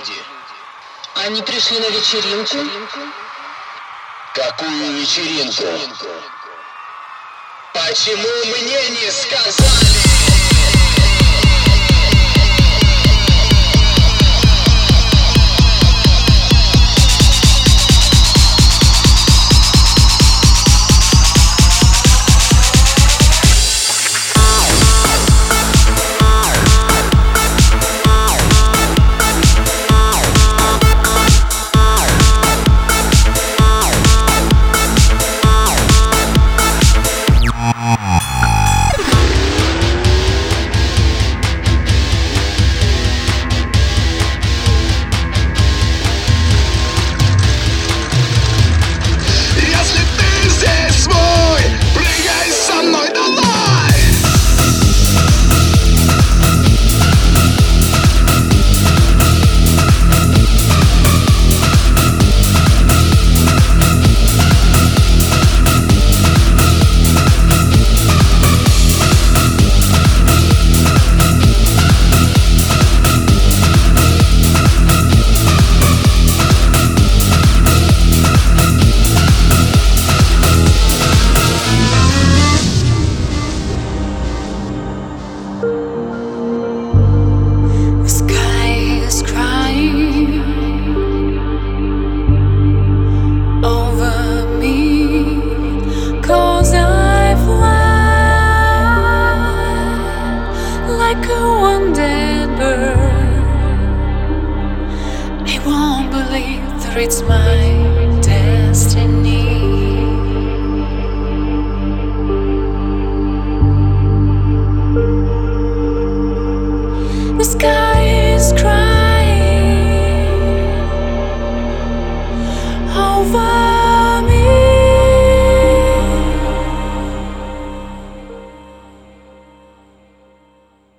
люди. Они пришли на вечеринку? Какую вечеринку? Почему мне не сказали? It's mine.